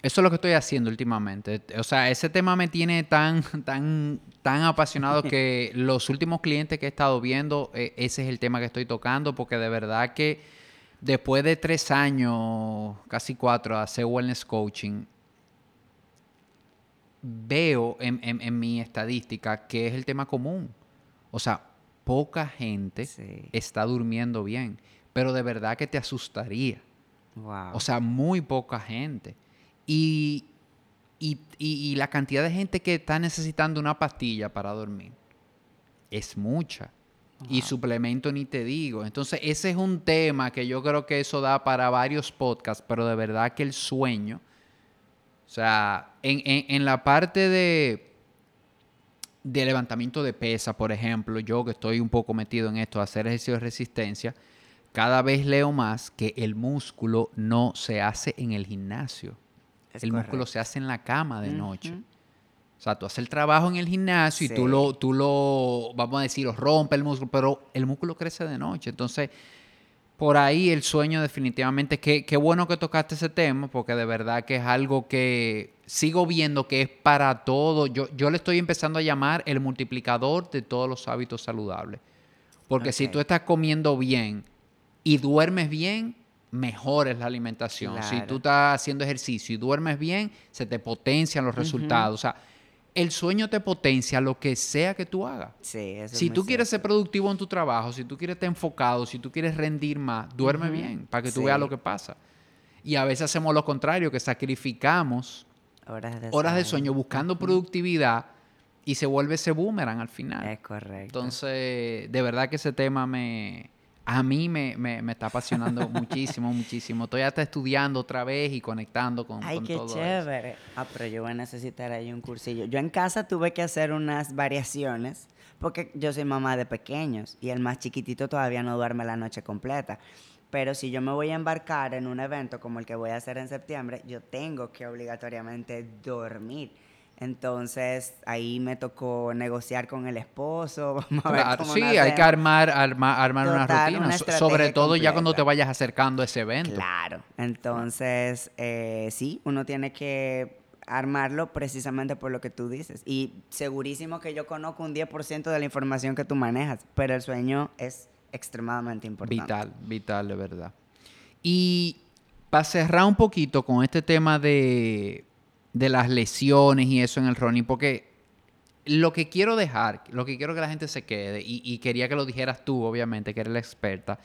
Eso es lo que estoy haciendo últimamente. O sea, ese tema me tiene tan, tan, tan apasionado que los últimos clientes que he estado viendo, e, ese es el tema que estoy tocando, porque de verdad que después de tres años, casi cuatro, hacer wellness coaching, veo en, en mi estadística que es el tema común. O sea, poca gente está durmiendo bien, pero de verdad que te asustaría. O sea, muy poca gente. Y, y, la cantidad de gente que está necesitando una pastilla para dormir es mucha. Y suplemento ni te digo. Entonces, ese es un tema que yo creo que eso da para varios podcasts, pero de verdad que el sueño, o sea, en la parte de de levantamiento de pesa, por ejemplo, yo que estoy un poco metido en esto, hacer ejercicio de resistencia, cada vez leo más que el músculo no se hace en el gimnasio. el músculo se hace en la cama de noche. O sea, tú haces el trabajo en el gimnasio y tú lo, tú lo, vamos a decir, rompe el músculo, pero el músculo crece de noche. Entonces, por ahí el sueño definitivamente, qué, qué bueno que tocaste ese tema, porque de verdad que es algo que sigo viendo que es para todo. Yo, yo le estoy empezando a llamar el multiplicador de todos los hábitos saludables. Porque si tú estás comiendo bien y duermes bien, mejor es la alimentación. Si tú estás haciendo ejercicio y duermes bien, se te potencian los resultados. O sea, el sueño te potencia lo que sea que tú hagas. Sí, eso si tú quieres ser productivo en tu trabajo, si tú quieres estar enfocado, si tú quieres rendir más, duerme bien para que tú veas lo que pasa. Y a veces hacemos lo contrario, que sacrificamos horas de, sueño. buscando productividad y se vuelve ese boomerang al final. Es correcto. Entonces, de verdad que ese tema me, a mí me, está apasionando muchísimo, muchísimo. Estoy hasta estudiando otra vez y conectando con, Ay, qué chévere. Ah, pero yo voy a necesitar ahí un cursillo. Yo en casa tuve que hacer unas variaciones porque yo soy mamá de pequeños y el más chiquitito todavía no duerme la noche completa. Pero si yo me voy a embarcar en un evento como el que voy a hacer en septiembre, yo tengo que obligatoriamente dormir. Entonces ahí me tocó negociar con el esposo. sí, hay que armar, armar una rutina, sobre todo ya cuando te vayas acercando a ese evento. Claro, entonces eh, sí, uno tiene que armarlo precisamente por lo que tú dices. Y segurísimo que yo conozco un 10% de la información que tú manejas, pero el sueño es extremadamente importante. Vital, vital, de verdad. Y para cerrar un poquito con este tema de de las lesiones y eso en el running, porque lo que quiero dejar, lo que quiero que la gente se quede, y, quería que lo dijeras tú, obviamente, que eres la experta,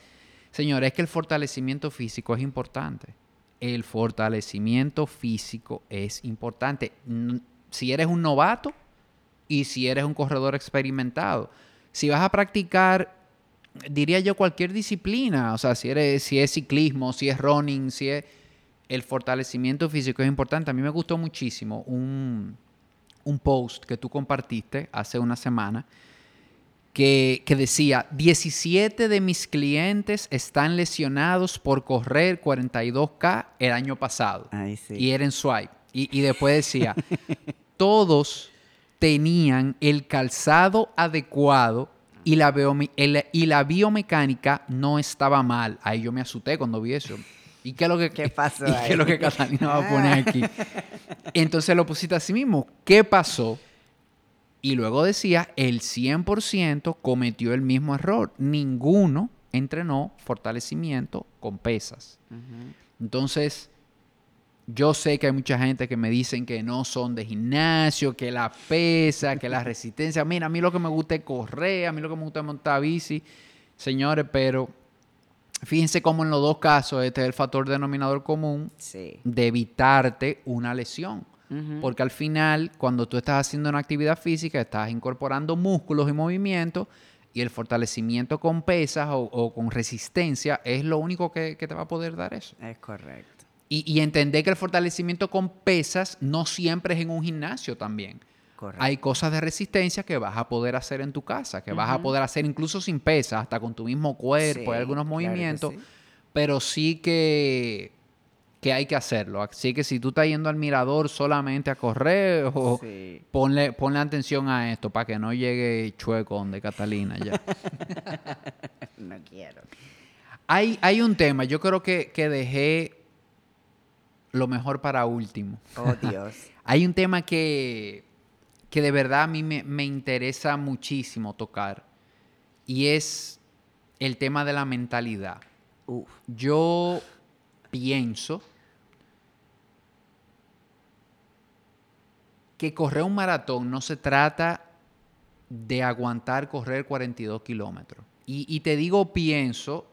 señor, es que el fortalecimiento físico es importante. El fortalecimiento físico es importante. Si eres un novato y si eres un corredor experimentado, si vas a practicar, diría yo, cualquier disciplina, o sea, si, eres, si es ciclismo, si es running, si es el fortalecimiento físico es importante. A mí me gustó muchísimo un, post que tú compartiste hace una semana que, decía, 17 de mis clientes están lesionados por correr 42K el año pasado. Y era en swipe. Y, después decía, todos tenían el calzado adecuado y la, y la biomecánica no estaba mal. Ahí yo me asusté cuando vi eso. ¿Y qué es lo que, ¿Qué pasó ¿y qué es lo que Catalina va a poner aquí? Entonces lo pusiste a sí mismo. ¿Qué pasó? Y luego decía, el 100% cometió el mismo error. Ninguno entrenó fortalecimiento con pesas. Entonces, yo sé que hay mucha gente que me dicen que no son de gimnasio, que la pesa, que la resistencia. Mira, a mí lo que me gusta es correr, a mí lo que me gusta es montar bici. Señores, pero fíjense cómo en los dos casos este es el factor denominador común Sí. de evitarte una lesión. Porque al final, cuando tú estás haciendo una actividad física, estás incorporando músculos y movimientos y el fortalecimiento con pesas o, o con resistencia es lo único que, que te va a poder dar eso. Es correcto. Y, y entender que el fortalecimiento con pesas no siempre es en un gimnasio también. Correcto. Hay cosas de resistencia que vas a poder hacer en tu casa, que vas a poder hacer incluso sin pesas, hasta con tu mismo cuerpo, Sí, hay algunos claro movimientos, sí. pero sí que, que hay que hacerlo. Así que si tú estás yendo al mirador solamente a correr, o Sí. ponle, ponle atención a esto para que no llegue chueco de Catalina ya. No quiero. hay, hay un tema, yo creo que, que dejé lo mejor para último. Oh, Dios. Hay un tema que, que de verdad a mí me, me interesa muchísimo tocar y es el tema de la mentalidad. Uf. Yo pienso que correr un maratón no se trata de aguantar correr 42 kilómetros. Y, y te digo pienso,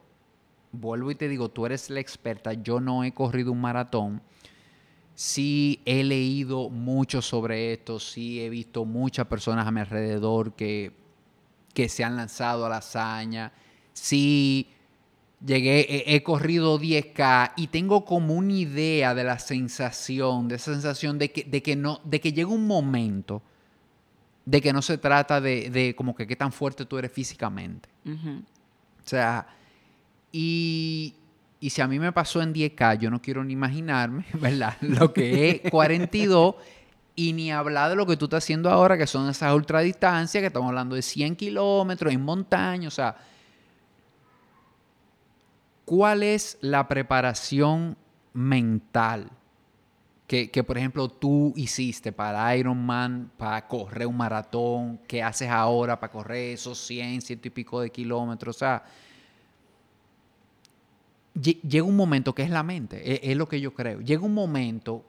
vuelvo y te digo, tú eres la experta, yo no he corrido un maratón. Sí he leído mucho sobre esto, sí he visto muchas personas a mi alrededor que, que se han lanzado a la hazaña, sí llegué, he, he corrido 10K y tengo como una idea de la sensación, de esa sensación de que, de que, no, de que llega un momento de que no se trata de, de como que qué tan fuerte tú eres físicamente. O sea, y, y si a mí me pasó en 10K, yo no quiero ni imaginarme, ¿verdad? Lo que es 42 y ni hablar de lo que tú estás haciendo ahora, que son esas ultradistancias, que estamos hablando de 100 kilómetros en montaña, o sea, ¿cuál es la preparación mental que, que, por ejemplo, tú hiciste para Ironman, para correr un maratón? ¿Qué haces ahora para correr esos 100, ciento y pico de kilómetros? O sea, llega un momento que es la mente, es, es lo que yo creo. Llega un momento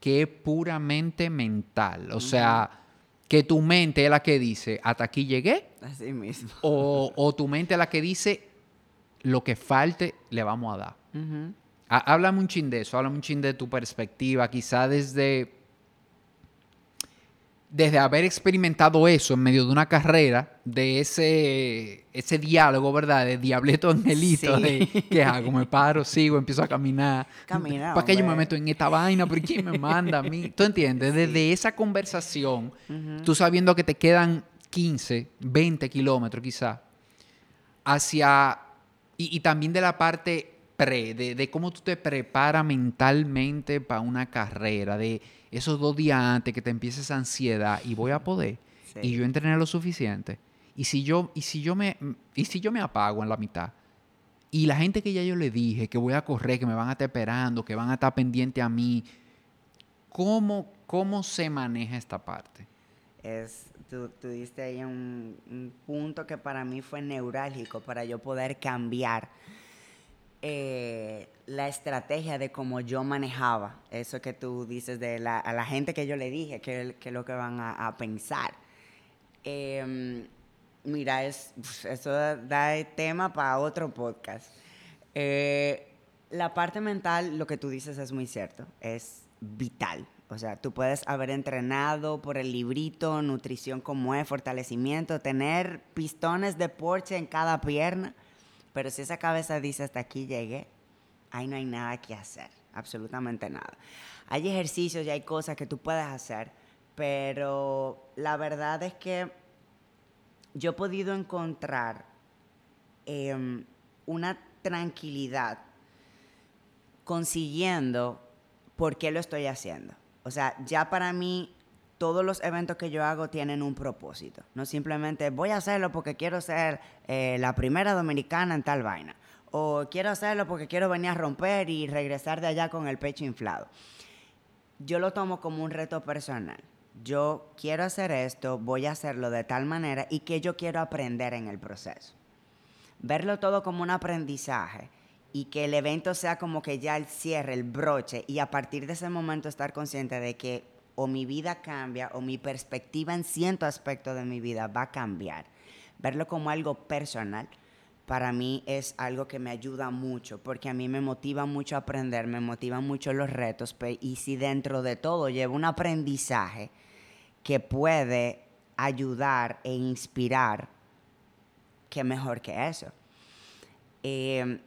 que es puramente mental. O sea, que tu mente es la que dice, hasta aquí llegué, Así mismo. o, o tu mente es la que dice, lo que falte le vamos a dar. Há- Háblame un chin de eso, háblame un chin de tu perspectiva, quizá desde, desde haber experimentado eso en medio de una carrera, de ese, ese diálogo, ¿verdad? De diableto angelito, Sí. de ¿qué hago? Me paro, sigo, empiezo a caminar. Camina, ¿Para qué yo me meto en esta vaina? ¿Por quién me manda a mí? ¿Tú entiendes? Desde esa conversación, tú sabiendo que te quedan 15, 20 kilómetros quizá, hacia... Y, y también de la parte pre, de, de cómo tú te preparas mentalmente para una carrera, de esos dos días antes que te empiece esa ansiedad y voy a poder, Sí. y yo entrené lo suficiente. Y si yo, y si yo me, y si yo me apago en la mitad, y la gente que ya yo le dije que voy a correr, que me van a estar esperando, que van a estar pendientes a mí, ¿cómo, cómo se maneja esta parte? Es, tú, tú diste ahí un, un punto que para mí fue neurálgico para yo poder cambiar eh, la estrategia de cómo yo manejaba eso que tú dices de la, a la gente que yo le dije, que es lo que van a, a pensar. Em, mira, es, eso da tema para otro podcast. Eh, la parte mental, lo que tú dices es muy cierto, es vital. O sea, tú puedes haber entrenado por el librito, nutrición como es, fortalecimiento, tener pistones de Porsche en cada pierna, pero si esa cabeza dice hasta aquí llegué, ahí no hay nada que hacer, absolutamente nada. Hay ejercicios y hay cosas que tú puedes hacer, pero la verdad es que yo he podido encontrar em, una tranquilidad consiguiendo por qué lo estoy haciendo. O sea, ya para mí todos los eventos que yo hago tienen un propósito. No simplemente voy a hacerlo porque quiero ser eh, la primera dominicana en tal vaina. O quiero hacerlo porque quiero venir a romper y regresar de allá con el pecho inflado. Yo lo tomo como un reto personal. Yo quiero hacer esto, voy a hacerlo de tal manera y que yo quiero aprender en el proceso. Verlo todo como un aprendizaje y que el evento sea como que ya el cierre, el broche, y a partir de ese momento estar consciente de que o mi vida cambia o mi perspectiva en cierto aspecto de mi vida va a cambiar. Verlo como algo personal para mí es algo que me ayuda mucho, porque a mí me motiva mucho aprender, me motivan mucho los retos, y si dentro de todo llevo un aprendizaje que puede ayudar e inspirar, qué mejor que eso. Em,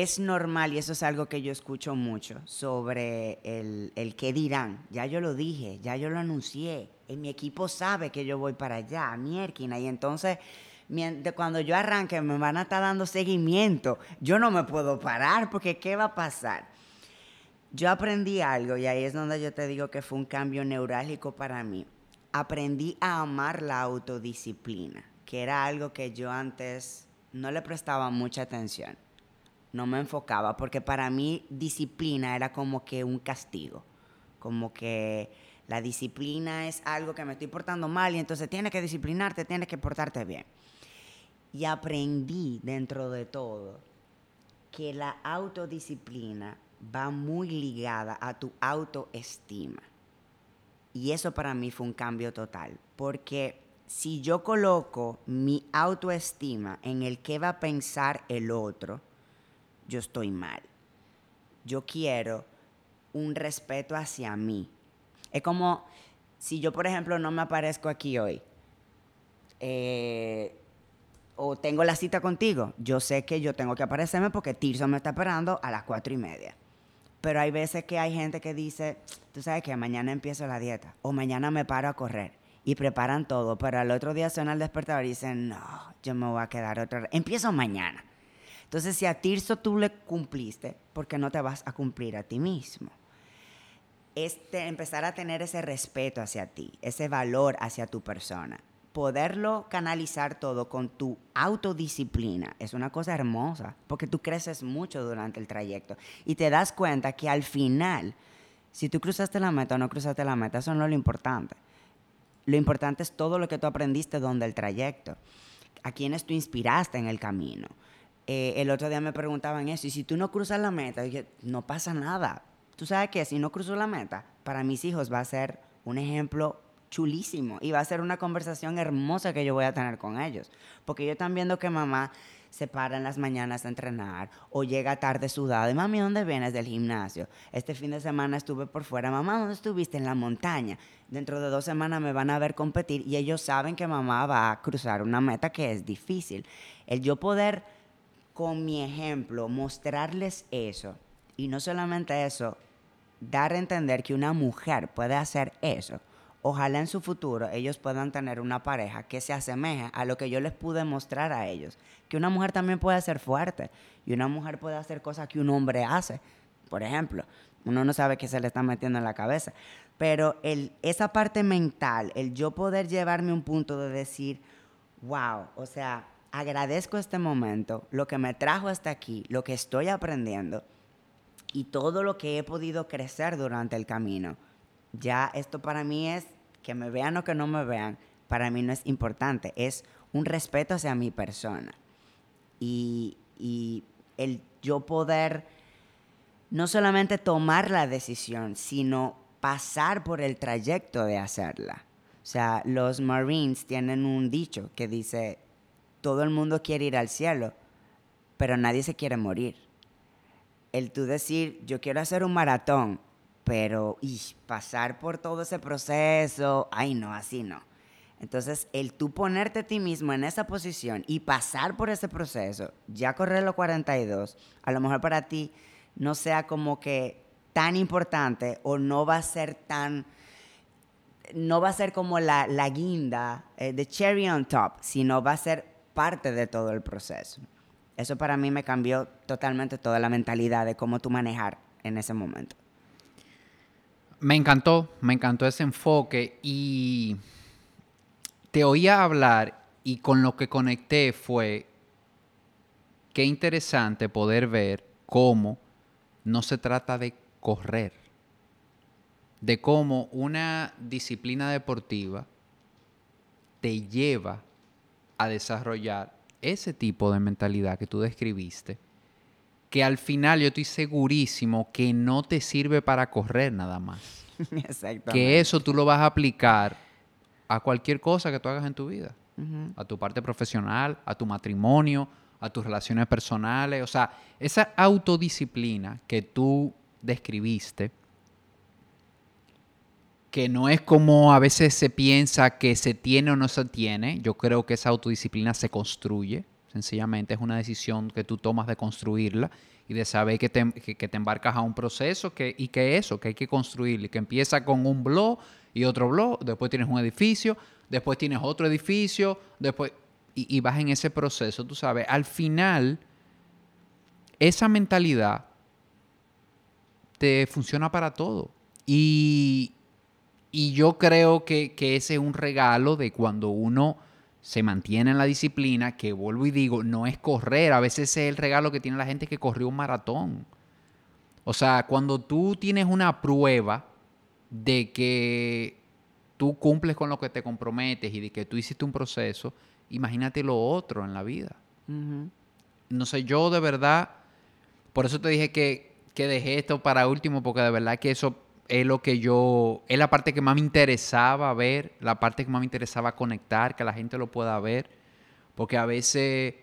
es normal, y eso es algo que yo escucho mucho, sobre el, el qué dirán. Ya yo lo dije, ya yo lo anuncié, y mi equipo sabe que yo voy para allá, mierquina, y entonces cuando yo arranque me van a estar dando seguimiento. Yo no me puedo parar porque ¿qué va a pasar? Yo aprendí algo y ahí es donde yo te digo que fue un cambio neurálgico para mí. Aprendí a amar la autodisciplina, que era algo que yo antes no le prestaba mucha atención. No me enfocaba porque para mí disciplina era como que un castigo, como que la disciplina es algo que me estoy portando mal y entonces tienes que disciplinarte, tienes que portarte bien. Y aprendí dentro de todo que la autodisciplina va muy ligada a tu autoestima. Y eso para mí fue un cambio total, porque si yo coloco mi autoestima en el que va a pensar el otro, yo estoy mal. Yo quiero un respeto hacia mí. Es como si yo, por ejemplo, no me aparezco aquí hoy. Eh, o tengo la cita contigo, yo sé que yo tengo que aparecerme porque Tirso me está esperando a las cuatro y media. Pero hay veces que hay gente que dice, tú sabes que mañana empiezo la dieta o mañana me paro a correr y preparan todo, pero al otro día suena el despertador y dicen, no, yo me voy a quedar otra vez. Empiezo mañana. Entonces, si a Tirso tú le cumpliste, ¿por qué no te vas a cumplir a ti mismo? Es empezar a tener ese respeto hacia ti, ese valor hacia tu persona poderlo canalizar todo con tu autodisciplina es una cosa hermosa, porque tú creces mucho durante el trayecto y te das cuenta que al final, si tú cruzaste la meta o no cruzaste la meta, eso no es lo importante. Lo importante es todo lo que tú aprendiste donde el trayecto, a quienes tú inspiraste en el camino. Eh, el otro día me preguntaban eso, y si tú no cruzas la meta, dije, no pasa nada. Tú sabes que si no cruzo la meta, para mis hijos va a ser un ejemplo chulísimo y va a ser una conversación hermosa que yo voy a tener con ellos. Porque ellos están viendo que mamá se para en las mañanas a entrenar o llega tarde sudada. Y mami, ¿dónde vienes del gimnasio? Este fin de semana estuve por fuera. Mamá, ¿dónde estuviste? En la montaña. Dentro de dos semanas me van a ver competir y ellos saben que mamá va a cruzar una meta que es difícil. El yo poder, con mi ejemplo, mostrarles eso y no solamente eso, dar a entender que una mujer puede hacer eso ojalá en su futuro ellos puedan tener una pareja que se asemeje a lo que yo les pude mostrar a ellos. Que una mujer también puede ser fuerte y una mujer puede hacer cosas que un hombre hace. Por ejemplo, uno no sabe qué se le está metiendo en la cabeza. Pero el, esa parte mental, el yo poder llevarme a un punto de decir, wow, o sea, agradezco este momento, lo que me trajo hasta aquí, lo que estoy aprendiendo y todo lo que he podido crecer durante el camino ya esto para mí es, que me vean o que no me vean, para mí no es importante, es un respeto hacia mi persona. Y, el yo poder no solamente tomar la decisión, sino pasar por el trayecto de hacerla. O sea, los Marines tienen un dicho que dice, todo el mundo quiere ir al cielo, pero nadie se quiere morir. El tú decir, yo quiero hacer un maratón, pero y pasar por todo ese proceso, ay no, así no. Entonces, el tú ponerte a ti mismo en esa posición y pasar por ese proceso, ya correr los 42, a lo mejor para ti no sea como que tan importante o no va a ser tan, no va a ser como la, la guinda, eh, de cherry on top, sino va a ser parte de todo el proceso. Eso para mí me cambió totalmente toda la mentalidad de cómo tú manejar en ese momento. Me encantó, me encantó ese enfoque y te oía hablar y con lo que conecté fue qué interesante poder ver cómo no se trata de correr, de cómo una disciplina deportiva te lleva a desarrollar ese tipo de mentalidad que tú describiste que al final yo estoy segurísimo que no te sirve para correr nada más. Exactamente. Que eso tú lo vas a aplicar a cualquier cosa que tú hagas en tu vida. A tu parte profesional, a tu matrimonio, a tus relaciones personales. O sea, esa autodisciplina que tú describiste, que no es como a veces se piensa que se tiene o no se tiene. Yo creo que esa autodisciplina se construye, sencillamente es una decisión que tú tomas de construirla y de saber que te, que, te embarcas a un proceso que, y que eso, que hay que construir, y que empieza con un blog y otro blog, después tienes un edificio, después tienes otro edificio, después, y, y vas en ese proceso, tú sabes, al final, esa mentalidad te funciona para todo. Y, y yo creo que, que, ese es un regalo de cuando uno se mantiene en la disciplina, que vuelvo y digo, no es correr, a veces es el regalo que tiene la gente que corrió un maratón. O sea, cuando tú tienes una prueba de que tú cumples con lo que te comprometes y de que tú hiciste un proceso, imagínate lo otro en la vida. No sé, yo de verdad, por eso te dije que, que dejé esto para último, porque de verdad que eso es lo que yo, es la parte que más me interesaba ver, la parte que más me interesaba conectar, que la gente lo pueda ver, porque a veces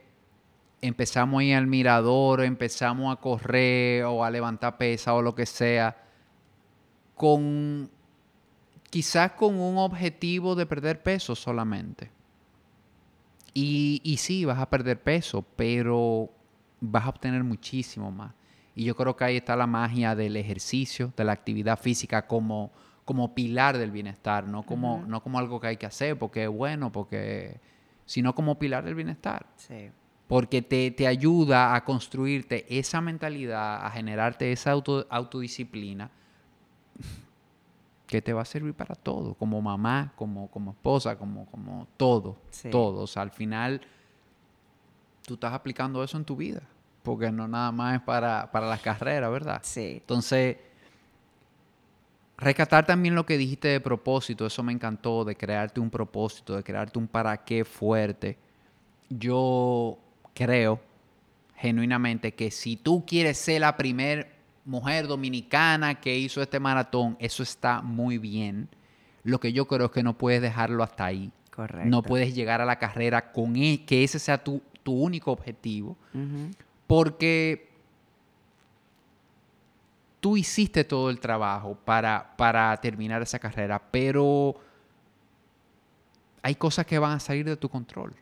empezamos ahí al mirador, empezamos a correr o a levantar pesa o lo que sea, con quizás con un objetivo de perder peso solamente. Y, y sí, vas a perder peso, pero vas a obtener muchísimo más. Y yo creo que ahí está la magia del ejercicio, de la actividad física como, como pilar del bienestar, no como, no como algo que hay que hacer porque es bueno, porque, sino como pilar del bienestar. Sí. Porque te, te, ayuda a construirte esa mentalidad, a generarte esa auto, autodisciplina que te va a servir para todo, como mamá, como, como esposa, como, como todo, sí. todo. O sea, al final tú estás aplicando eso en tu vida porque no nada más es para, para las carreras, ¿verdad? Sí. Entonces, rescatar también lo que dijiste de propósito, eso me encantó, de crearte un propósito, de crearte un para qué fuerte. Yo creo genuinamente que si tú quieres ser la primera mujer dominicana que hizo este maratón, eso está muy bien. Lo que yo creo es que no puedes dejarlo hasta ahí. Correcto. No puedes llegar a la carrera con e, que ese sea tu, tu único objetivo. Uh -huh. Porque tú hiciste todo el trabajo para, para terminar esa carrera, pero hay cosas que van a salir de tu control.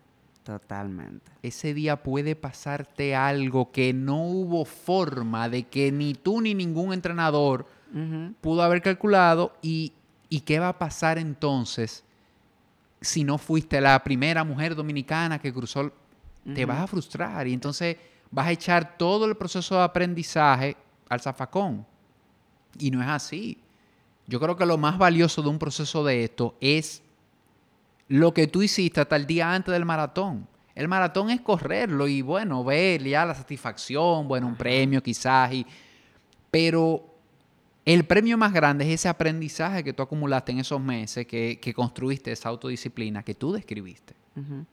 Totalmente. Ese día puede pasarte algo que no hubo forma de que ni tú ni ningún entrenador uh -huh. pudo haber calculado. Y, ¿Y qué va a pasar entonces si no fuiste la primera mujer dominicana que cruzó? Uh -huh. Te vas a frustrar. Y entonces vas a echar todo el proceso de aprendizaje al zafacón. Y no es así. Yo creo que lo más valioso de un proceso de esto es lo que tú hiciste hasta el día antes del maratón. El maratón es correrlo y bueno, ver ya la satisfacción, bueno, un premio quizás, y, pero el premio más grande es ese aprendizaje que tú acumulaste en esos meses, que, que construiste esa autodisciplina que tú describiste. Uh -huh.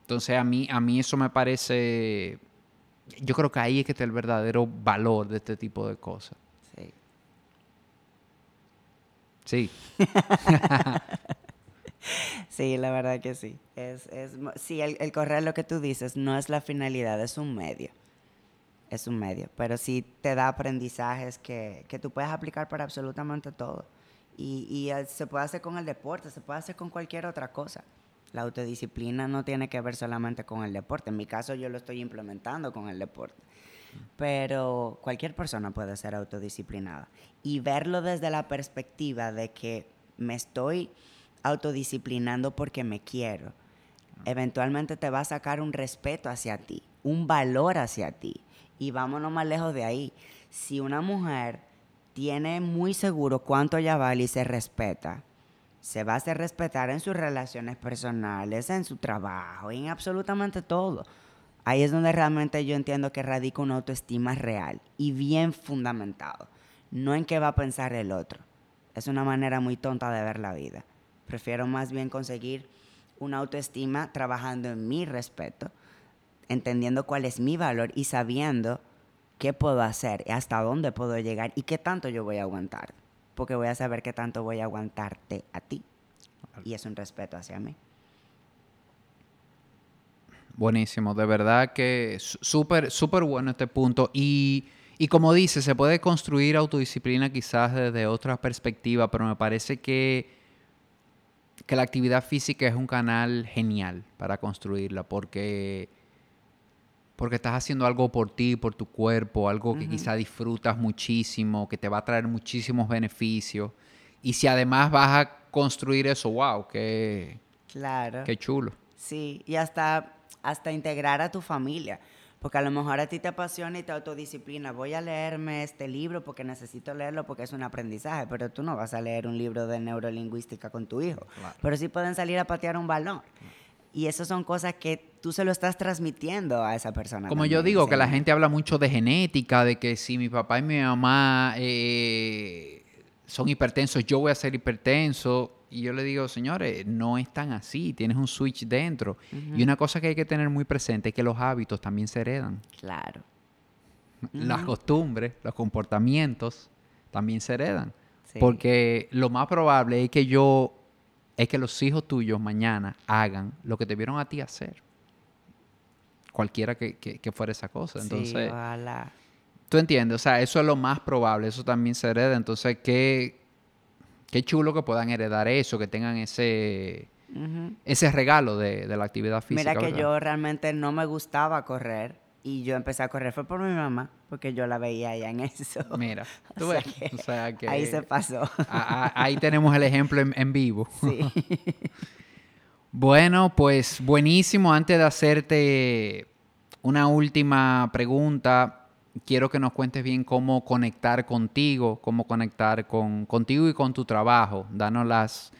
Entonces a mí, a mí eso me parece yo creo que ahí es que está el verdadero valor de este tipo de cosas. Sí. Sí. sí, la verdad que sí. Es, es, sí, el, el, correr, lo que tú dices, no es la finalidad, es un medio. Es un medio. Pero sí te da aprendizajes que, que tú puedes aplicar para absolutamente todo. Y, y se puede hacer con el deporte, se puede hacer con cualquier otra cosa. La autodisciplina no tiene que ver solamente con el deporte. En mi caso yo lo estoy implementando con el deporte. Pero cualquier persona puede ser autodisciplinada. Y verlo desde la perspectiva de que me estoy autodisciplinando porque me quiero, eventualmente te va a sacar un respeto hacia ti, un valor hacia ti. Y vámonos más lejos de ahí. Si una mujer tiene muy seguro cuánto ella vale y se respeta, se va a hacer respetar en sus relaciones personales, en su trabajo, en absolutamente todo. Ahí es donde realmente yo entiendo que radica una autoestima real y bien fundamentado. No en qué va a pensar el otro. Es una manera muy tonta de ver la vida. Prefiero más bien conseguir una autoestima trabajando en mi respeto, entendiendo cuál es mi valor y sabiendo qué puedo hacer, hasta dónde puedo llegar y qué tanto yo voy a aguantar porque voy a saber qué tanto voy a aguantarte a ti. Y es un respeto hacia mí. Buenísimo, de verdad que súper, súper bueno este punto. Y, y como dice, se puede construir autodisciplina quizás desde otra perspectiva, pero me parece que, que la actividad física es un canal genial para construirla, porque, porque estás haciendo algo por ti, por tu cuerpo, algo que quizás disfrutas muchísimo, que te va a traer muchísimos beneficios. Y si además vas a construir eso, wow, qué, claro. qué chulo. Sí, y hasta, hasta integrar a tu familia. Porque a lo mejor a ti te apasiona y te autodisciplina. Voy a leerme este libro porque necesito leerlo porque es un aprendizaje, pero tú no vas a leer un libro de neurolingüística con tu hijo. Pero sí pueden salir a patear un balón. Y eso son cosas que tú se lo estás transmitiendo a esa persona. Como yo digo, que la gente habla mucho de genética, de que si mi papá y mi mamá eh, son hipertensos, yo voy a ser hipertenso. Y yo le digo, señores, no es tan así, tienes un switch dentro. Y una cosa que hay que tener muy presente es que los hábitos también se heredan. Claro. Las costumbres, los comportamientos también se heredan. Porque lo más probable es que yo, es que los hijos tuyos mañana hagan lo que te vieron a ti hacer. Cualquiera que, que, fuera esa cosa. Entonces, tú entiendes, o sea, eso es lo más probable, eso también se hereda. Entonces, ¿qué, qué chulo que puedan heredar eso, que tengan ese, ese regalo de, la actividad física. Mira que yo realmente no me gustaba correr y yo empecé a correr fue por mi mamá, porque yo la veía allá en eso. Mira, tú ves. o sea que ahí se pasó. ahí tenemos el ejemplo en, vivo. Sí. bueno, pues buenísimo. Antes de hacerte una última pregunta, quiero que nos cuentes bien cómo conectar contigo, cómo conectar con, contigo y con tu trabajo. Danos las,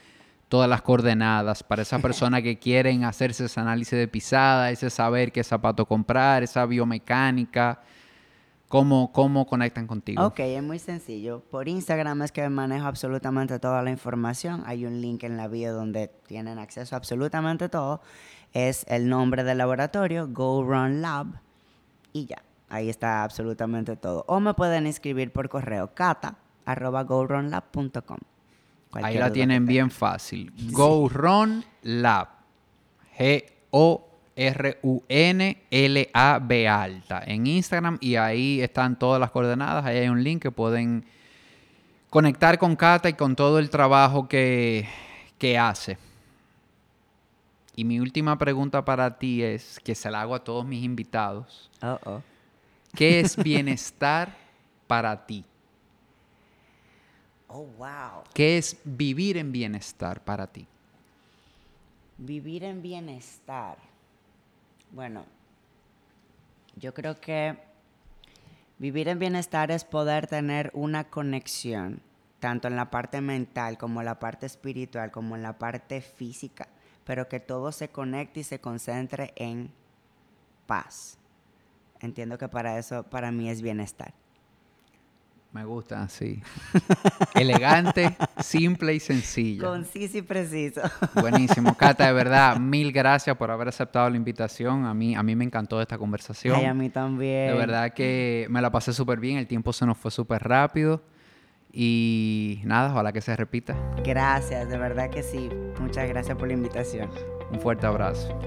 todas las coordenadas para esa persona que quieren hacerse ese análisis de pisada, ese saber qué zapato comprar, esa biomecánica. ¿Cómo, ¿Cómo conectan contigo? Ok, es muy sencillo. Por Instagram es que manejo absolutamente toda la información. Hay un link en la bio donde tienen acceso a absolutamente todo. Es el nombre del laboratorio, Go Run Lab, y ya. Ahí está absolutamente todo. O me pueden escribir por correo cata arroba Ahí la tienen bien fácil. GoRunLab. G-O-R-U-N-L-A-B alta. En Instagram y ahí están todas las coordenadas. Ahí hay un link que pueden conectar con Cata y con todo el trabajo que, que hace. Y mi última pregunta para ti es, que se la hago a todos mis invitados. Uh -oh. ¿Qué es bienestar para ti? Oh, wow. ¿Qué es vivir en bienestar para ti? Vivir en bienestar. Bueno, yo creo que vivir en bienestar es poder tener una conexión, tanto en la parte mental como en la parte espiritual, como en la parte física, pero que todo se conecte y se concentre en paz. Entiendo que para eso, para mí es bienestar. Me gusta, sí. Elegante, simple y sencillo. Conciso y preciso. Buenísimo. Cata, de verdad, mil gracias por haber aceptado la invitación. A mí, a mí me encantó esta conversación. Ay, a mí también. De verdad que me la pasé súper bien. El tiempo se nos fue súper rápido. Y nada, ojalá que se repita. Gracias, de verdad que sí. Muchas gracias por la invitación. Un fuerte abrazo.